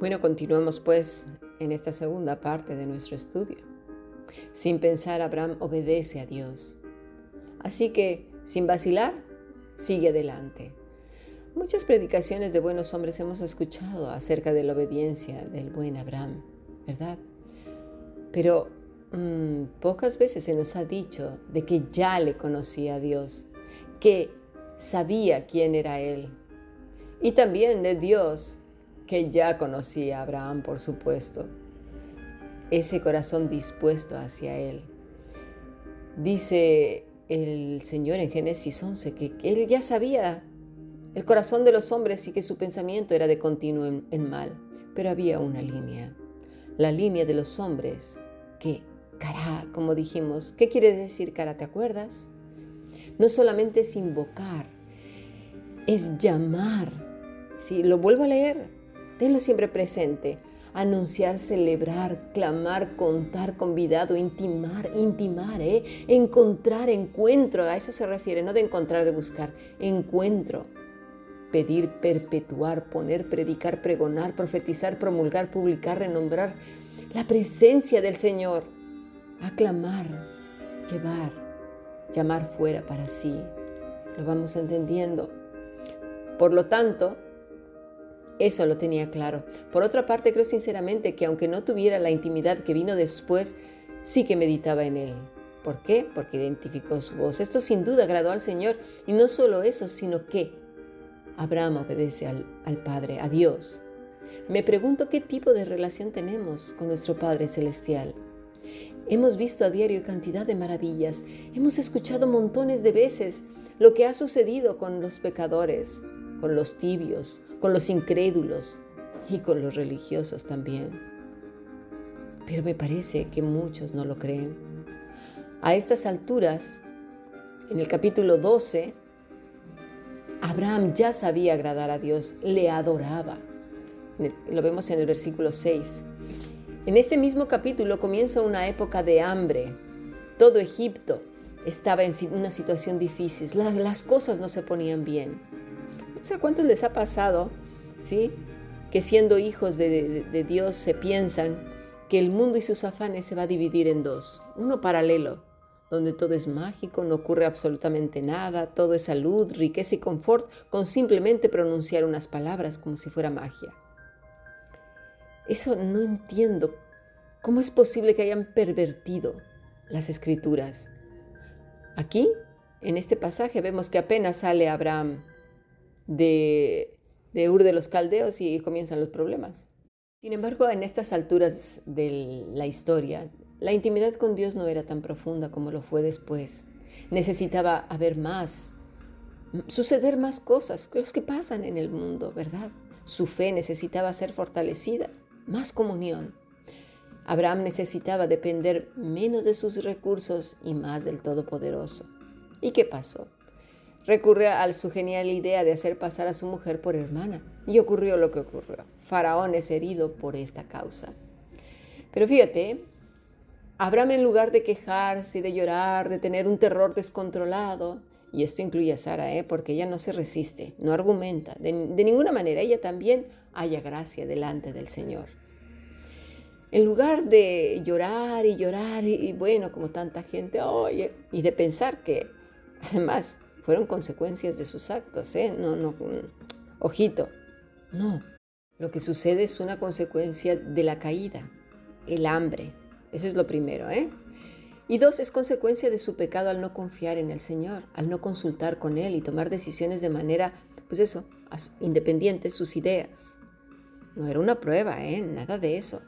Bueno, continuemos pues en esta segunda parte de nuestro estudio. Sin pensar, Abraham obedece a Dios. Así que, sin vacilar, sigue adelante. Muchas predicaciones de buenos hombres hemos escuchado acerca de la obediencia del buen Abraham, ¿verdad? Pero mm, pocas veces se nos ha dicho de que ya le conocía a Dios, que sabía quién era Él. Y también de Dios que ya conocía a Abraham, por supuesto. Ese corazón dispuesto hacia Él. Dice el Señor en Génesis 11 que, Él ya sabía el corazón de los hombres y que su pensamiento era de continuo en, mal. Pero había una línea, la línea de los hombres que, cara, como dijimos, ¿qué quiere decir cara? ¿Te acuerdas? No solamente es invocar, es llamar. Si lo vuelvo a leer, Tenlo siempre presente. Anunciar, celebrar, clamar, contar, convidado, intimar, intimar, ¿eh? encontrar, encuentro. A eso se refiere, no de encontrar, de buscar. Encuentro. Pedir, perpetuar, poner, predicar, pregonar, profetizar, promulgar, publicar, renombrar. La presencia del Señor. Aclamar, llevar, llamar fuera para sí. Lo vamos entendiendo. Por lo tanto, eso lo tenía claro. Por otra parte, creo sinceramente que aunque no tuviera la intimidad que vino después, sí que meditaba en él. ¿Por qué? Porque identificó su voz. Esto sin duda agradó al Señor. Y no solo eso, sino que Abraham obedece al, al Padre, a Dios. Me pregunto qué tipo de relación tenemos con nuestro Padre Celestial. Hemos visto a diario cantidad de maravillas. Hemos escuchado montones de veces lo que ha sucedido con los pecadores, con los tibios, con los incrédulos y con los religiosos también. Pero me parece que muchos no lo creen. A estas alturas, en el capítulo 12, Abraham ya sabía agradar a Dios, le adoraba. Lo vemos en el versículo 6. En este mismo capítulo comienza una época de hambre. Todo Egipto estaba en una situación difícil, las cosas no se ponían bien. O sea, ¿cuántos les ha pasado, sí? Que siendo hijos de Dios se piensan que el mundo y sus afanes se va a dividir en dos. Uno paralelo, donde todo es mágico, no ocurre absolutamente nada, todo es salud, riqueza y confort, con simplemente pronunciar unas palabras como si fuera magia. Eso no entiendo. ¿Cómo es posible que hayan pervertido las escrituras? Aquí, en este pasaje, vemos que apenas sale Abraham de, Ur de los Caldeos y comienzan los problemas. Sin embargo, en estas alturas de la historia, la intimidad con Dios no era tan profunda como lo fue después. Necesitaba haber más, suceder más cosas, los que pasan en el mundo, ¿verdad? Su fe necesitaba ser fortalecida, más comunión. Abraham necesitaba depender menos de sus recursos y más del Todopoderoso. ¿Y qué pasó? Recurre a su genial idea de hacer pasar a su mujer por hermana. Y ocurrió lo que ocurrió. Faraón es herido por esta causa. Pero fíjate, Abraham en lugar de quejarse, de llorar, de tener un terror descontrolado, y esto incluye a Sara, ¿eh? porque ella no se resiste, no argumenta, de, ninguna manera, ella también haya gracia delante del Señor. En lugar de llorar y llorar, y, y bueno, como tanta gente, oye, y de pensar que además fueron consecuencias de sus actos, ¿eh? No, no, ojito, no. Lo que sucede es una consecuencia de la caída, el hambre. Eso es lo primero, ¿eh? Y dos, es consecuencia de su pecado al no confiar en el Señor, al no consultar con Él y tomar decisiones de manera, pues eso, independiente, sus ideas. No era una prueba, ¿eh? Nada de eso.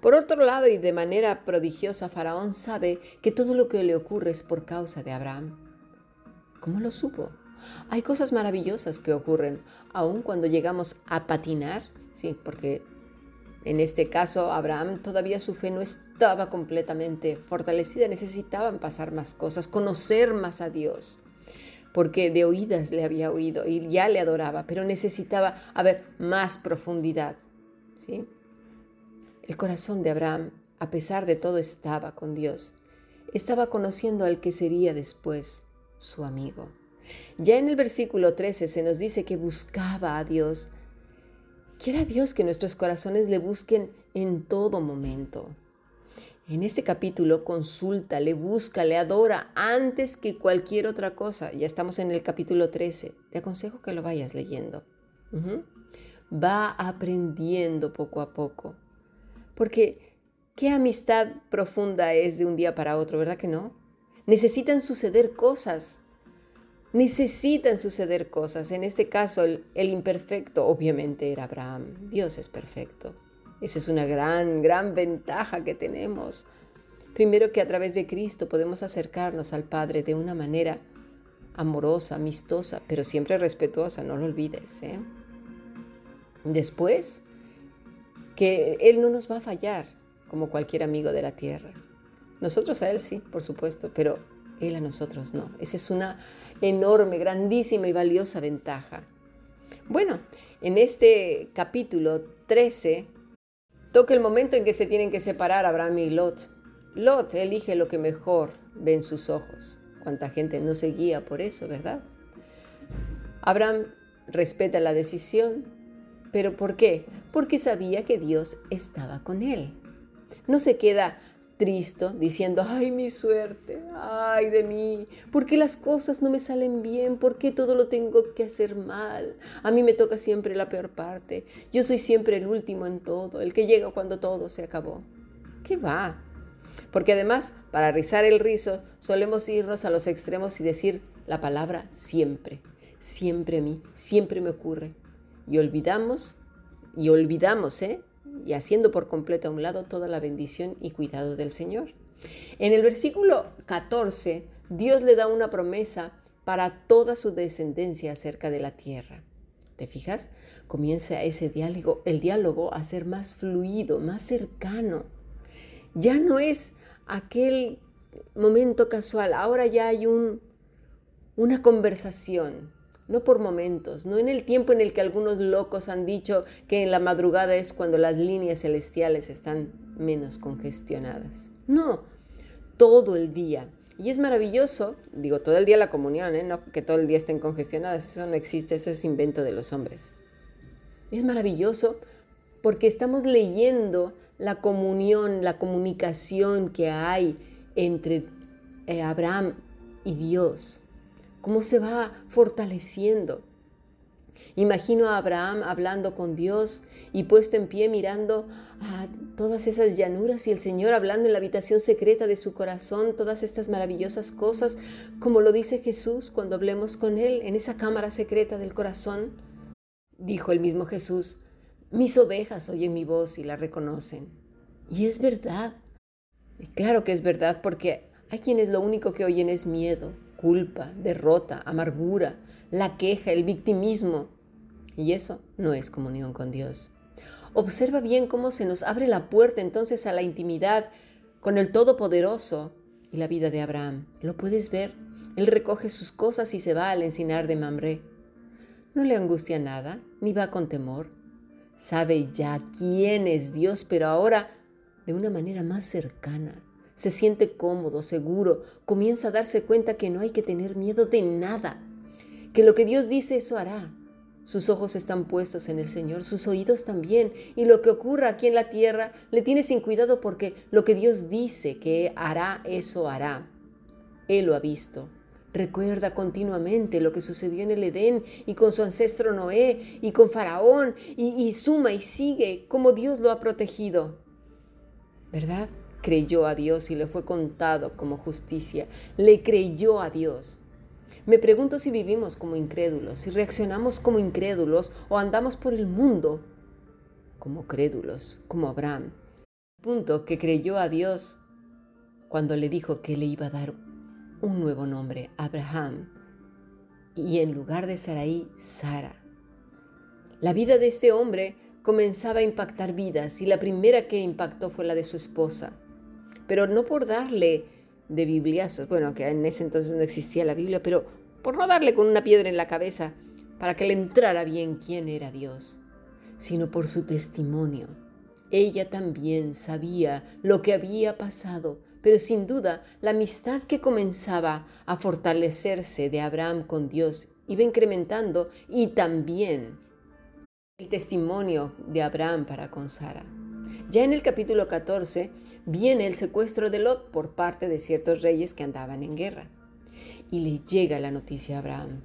Por otro lado, y de manera prodigiosa, Faraón sabe que todo lo que le ocurre es por causa de Abraham. ¿Cómo lo supo? Hay cosas maravillosas que ocurren, aun cuando llegamos a patinar, sí, porque en este caso Abraham todavía su fe no estaba completamente fortalecida, necesitaban pasar más cosas, conocer más a Dios, porque de oídas le había oído y ya le adoraba, pero necesitaba haber más profundidad, ¿sí? El corazón de Abraham, a pesar de todo, estaba con Dios. Estaba conociendo al que sería después su amigo. Ya en el versículo 13 se nos dice que buscaba a Dios Quiera Dios que nuestros corazones le busquen en todo momento. En este capítulo consulta, le busca, le adora antes que cualquier otra cosa. Ya estamos en el capítulo 13. Te aconsejo que lo vayas leyendo. Va aprendiendo poco a poco. Porque qué amistad profunda es de un día para otro, ¿verdad que no? Necesitan suceder cosas. Necesitan suceder cosas. En este caso, el, imperfecto obviamente era Abraham. Dios es perfecto. Esa es una gran, gran ventaja que tenemos. Primero que a través de Cristo podemos acercarnos al Padre de una manera amorosa, amistosa, pero siempre respetuosa, no lo olvides. ¿eh? Después, que Él no nos va a fallar como cualquier amigo de la tierra. Nosotros a Él sí, por supuesto, pero Él a nosotros no. Esa es una enorme, grandísima y valiosa ventaja. Bueno, en este capítulo 13 toca el momento en que se tienen que separar Abraham y Lot. Lot elige lo que mejor ve en sus ojos. Cuánta gente no se guía por eso, ¿verdad? Abraham respeta la decisión, pero ¿por qué? Porque sabía que Dios estaba con él. No se queda triste diciendo, ay mi suerte, ay de mí, ¿por qué las cosas no me salen bien? ¿Por qué todo lo tengo que hacer mal? A mí me toca siempre la peor parte, yo soy siempre el último en todo, el que llega cuando todo se acabó. ¿Qué va? Porque además, para rizar el rizo, solemos irnos a los extremos y decir la palabra siempre, siempre a mí, siempre me ocurre. Y olvidamos, y olvidamos, ¿eh? Y haciendo por completo a un lado toda la bendición y cuidado del Señor. En el versículo 14, Dios le da una promesa para toda su descendencia acerca de la tierra. ¿Te fijas? Comienza ese diálogo, el diálogo a ser más fluido, más cercano. Ya no es aquel momento casual, ahora ya hay un, una conversación, no por momentos, no en el tiempo en el que algunos locos han dicho que en la madrugada es cuando las líneas celestiales están menos congestionadas. No, todo el día. Y es maravilloso, digo, todo el día la comunión, ¿eh? no que todo el día estén congestionadas, eso no existe, eso es invento de los hombres. Es maravilloso porque estamos leyendo la comunión, la comunicación que hay entre eh, Abraham y Dios cómo se va fortaleciendo. Imagino a Abraham hablando con Dios y puesto en pie mirando a todas esas llanuras y el Señor hablando en la habitación secreta de su corazón todas estas maravillosas cosas, como lo dice Jesús cuando hablemos con Él en esa cámara secreta del corazón. Dijo el mismo Jesús, mis ovejas oyen mi voz y la reconocen. Y es verdad. Claro que es verdad porque hay quienes lo único que oyen es miedo, culpa, derrota, amargura, la queja, el victimismo. Y eso no es comunión con Dios. Observa bien cómo se nos abre la puerta entonces a la intimidad con el Todopoderoso y la vida de Abraham. ¿Lo puedes ver? Él recoge sus cosas y se va al encinar de Mamre. No le angustia nada, ni va con temor. Sabe ya quién es Dios, pero ahora de una manera más cercana, se siente cómodo, seguro, comienza a darse cuenta que no hay que tener miedo de nada, que lo que Dios dice eso hará. Sus ojos están puestos en el Señor, sus oídos también, y lo que ocurra aquí en la tierra le tiene sin cuidado porque lo que Dios dice que hará, eso hará. Él lo ha visto. Recuerda continuamente lo que sucedió en el Edén y con su ancestro Noé y con Faraón y, suma y sigue como Dios lo ha protegido. ¿Verdad? Creyó a Dios y le fue contado como justicia. Le creyó a Dios. Me pregunto si vivimos como incrédulos, si reaccionamos como incrédulos o andamos por el mundo como crédulos, como Abraham. Punto que creyó a Dios cuando le dijo que le iba a dar un nuevo nombre, Abraham, y en lugar de Sarai, Sara. La vida de este hombre comenzaba a impactar vidas y la primera que impactó fue la de su esposa pero no por darle de bibliazos, bueno, que en ese entonces no existía la Biblia, pero por no darle con una piedra en la cabeza para que le entrara bien quién era Dios, sino por su testimonio. Ella también sabía lo que había pasado, pero sin duda la amistad que comenzaba a fortalecerse de Abraham con Dios iba incrementando y también el testimonio de Abraham para con Sara. Ya en el capítulo 14 viene el secuestro de Lot por parte de ciertos reyes que andaban en guerra. Y le llega la noticia a Abraham.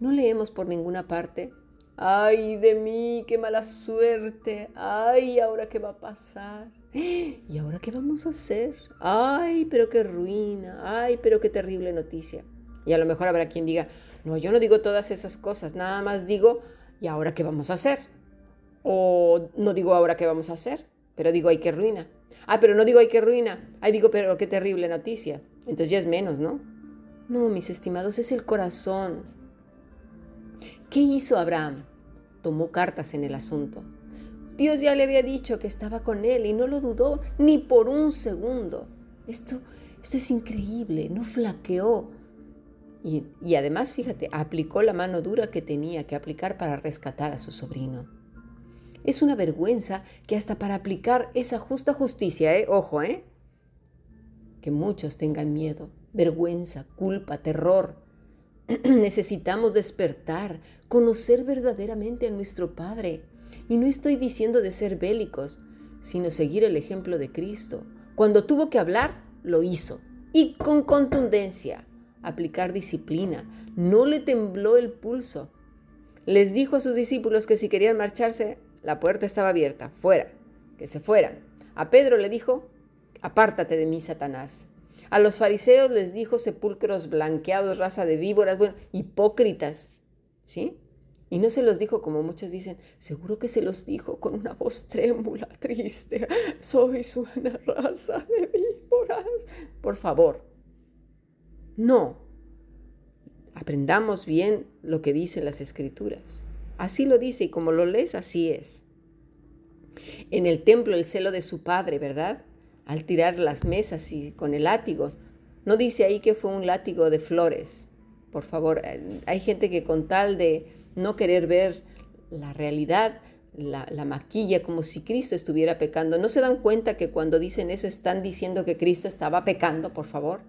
No leemos por ninguna parte, ay de mí, qué mala suerte, ay, ahora qué va a pasar. ¿Y ahora qué vamos a hacer? Ay, pero qué ruina, ay, pero qué terrible noticia. Y a lo mejor habrá quien diga, no, yo no digo todas esas cosas, nada más digo, ¿y ahora qué vamos a hacer? O no digo ahora qué vamos a hacer, pero digo, ay, qué ruina. Ah, pero no digo, ay, qué ruina. Ay, digo, pero qué terrible noticia. Entonces ya es menos, ¿no? No, mis estimados, es el corazón. ¿Qué hizo Abraham? Tomó cartas en el asunto. Dios ya le había dicho que estaba con él y no lo dudó ni por un segundo. Esto, esto es increíble, no flaqueó. Y, y además, fíjate, aplicó la mano dura que tenía que aplicar para rescatar a su sobrino. Es una vergüenza que hasta para aplicar esa justa justicia, ¿eh? ojo, ¿eh? que muchos tengan miedo, vergüenza, culpa, terror. Necesitamos despertar, conocer verdaderamente a nuestro Padre. Y no estoy diciendo de ser bélicos, sino seguir el ejemplo de Cristo. Cuando tuvo que hablar, lo hizo. Y con contundencia, aplicar disciplina. No le tembló el pulso. Les dijo a sus discípulos que si querían marcharse, la puerta estaba abierta, fuera, que se fueran. A Pedro le dijo, apártate de mí, Satanás. A los fariseos les dijo sepulcros blanqueados, raza de víboras, bueno, hipócritas, ¿sí? Y no se los dijo como muchos dicen, seguro que se los dijo con una voz trémula, triste, sois una raza de víboras. Por favor, no. Aprendamos bien lo que dicen las escrituras. Así lo dice y como lo lees, así es. En el templo el celo de su padre, ¿verdad? Al tirar las mesas y con el látigo. No dice ahí que fue un látigo de flores. Por favor, eh, hay gente que con tal de no querer ver la realidad, la, la, maquilla como si Cristo estuviera pecando. ¿No se dan cuenta que cuando dicen eso están diciendo que Cristo estaba pecando, por favor?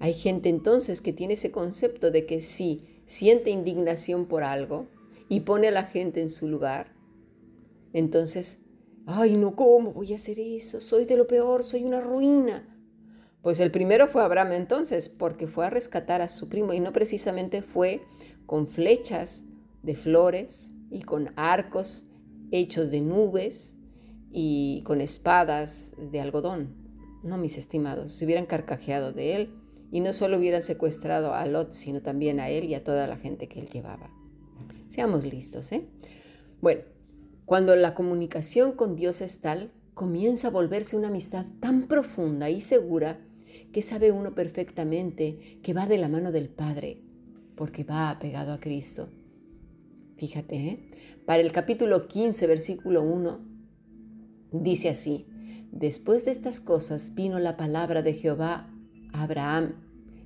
Hay gente entonces que tiene ese concepto de que sí, siente indignación por algo y pone a la gente en su lugar, entonces, ay, no, ¿cómo voy a hacer eso? Soy de lo peor, soy una ruina. Pues el primero fue Abraham entonces, porque fue a rescatar a su primo y no precisamente fue con flechas de flores y con arcos hechos de nubes y con espadas de algodón. No, mis estimados, se hubieran carcajeado de él y no solo hubieran secuestrado a Lot, sino también a él y a toda la gente que él llevaba. Seamos listos, ¿eh? Bueno, cuando la comunicación con Dios es tal, comienza a volverse una amistad tan profunda y segura que sabe uno perfectamente que va de la mano del Padre, porque va apegado a Cristo. Fíjate, ¿eh? para el capítulo 15, versículo 1, dice así, después de estas cosas vino la palabra de Jehová Abraham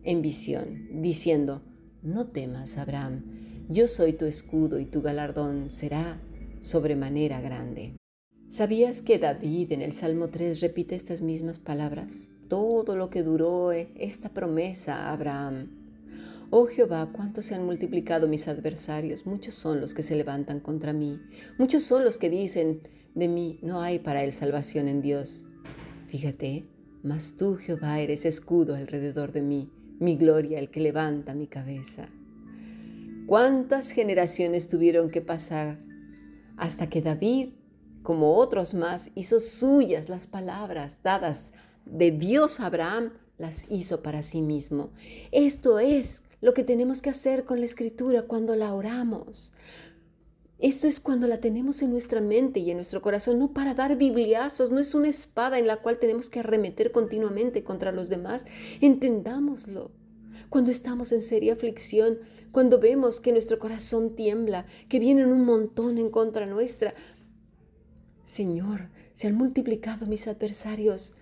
en visión, diciendo, No temas, Abraham, yo soy tu escudo y tu galardón será sobremanera grande. ¿Sabías que David en el Salmo 3 repite estas mismas palabras? Todo lo que duró esta promesa a Abraham. Oh Jehová, cuántos se han multiplicado mis adversarios, muchos son los que se levantan contra mí, muchos son los que dicen de mí, no hay para él salvación en Dios. Fíjate, mas tú, Jehová, eres escudo alrededor de mí, mi gloria, el que levanta mi cabeza. ¿Cuántas generaciones tuvieron que pasar hasta que David, como otros más, hizo suyas las palabras dadas de Dios a Abraham, las hizo para sí mismo? Esto es lo que tenemos que hacer con la escritura cuando la oramos. Esto es cuando la tenemos en nuestra mente y en nuestro corazón, no para dar bibliazos, no es una espada en la cual tenemos que arremeter continuamente contra los demás. Entendámoslo. Cuando estamos en seria aflicción, cuando vemos que nuestro corazón tiembla, que vienen un montón en contra nuestra. Señor, se han multiplicado mis adversarios.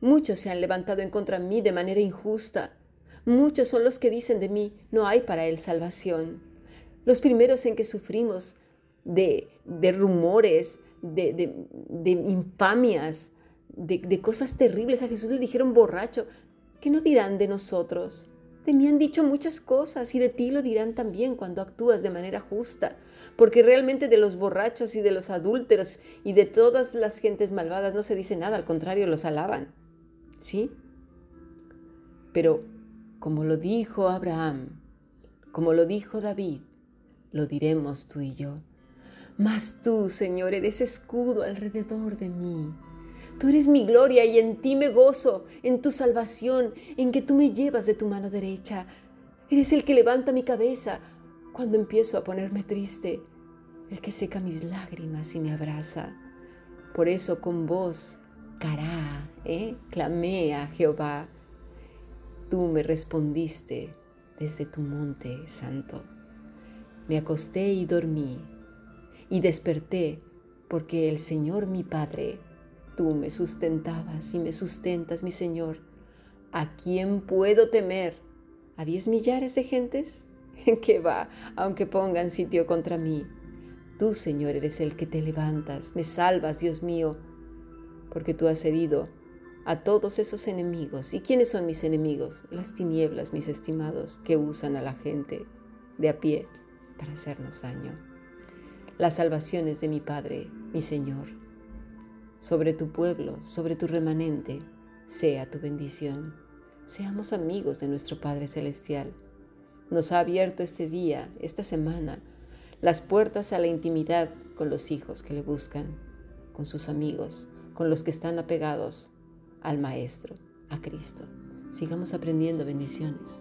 Muchos se han levantado en contra mí de manera injusta. Muchos son los que dicen de mí, no hay para él salvación los primeros en que sufrimos de, rumores, de, infamias, de, cosas terribles. A Jesús le dijeron borracho. ¿Qué nos dirán de nosotros? De mí han dicho muchas cosas y de ti lo dirán también cuando actúas de manera justa, porque realmente de los borrachos y de los adúlteros y de todas las gentes malvadas no se dice nada, al contrario, los alaban. ¿Sí? Pero como lo dijo Abraham, como lo dijo David, lo diremos tú y yo. Mas tú, Señor, eres escudo alrededor de mí. Tú eres mi gloria y en ti me gozo, en tu salvación, en que tú me llevas de tu mano derecha. Eres el que levanta mi cabeza cuando empiezo a ponerme triste, el que seca mis lágrimas y me abraza. Por eso con voz cará, ¿eh? clamé a Jehová. Tú me respondiste desde tu monte santo. Me acosté y dormí y desperté porque el Señor mi Padre, tú me sustentabas y me sustentas, mi Señor. ¿A quién puedo temer? ¿A diez millares de gentes? ¿En qué va, aunque pongan sitio contra mí? Tú, Señor, eres el que te levantas, me salvas, Dios mío, porque tú has herido a todos esos enemigos. ¿Y quiénes son mis enemigos? Las tinieblas, mis estimados, que usan a la gente de a pie para hacernos daño. Las salvaciones de mi Padre, mi Señor, sobre tu pueblo, sobre tu remanente, sea tu bendición. Seamos amigos de nuestro Padre Celestial. Nos ha abierto este día, esta semana, las puertas a la intimidad con los hijos que le buscan, con sus amigos, con los que están apegados al Maestro, a Cristo. Sigamos aprendiendo bendiciones.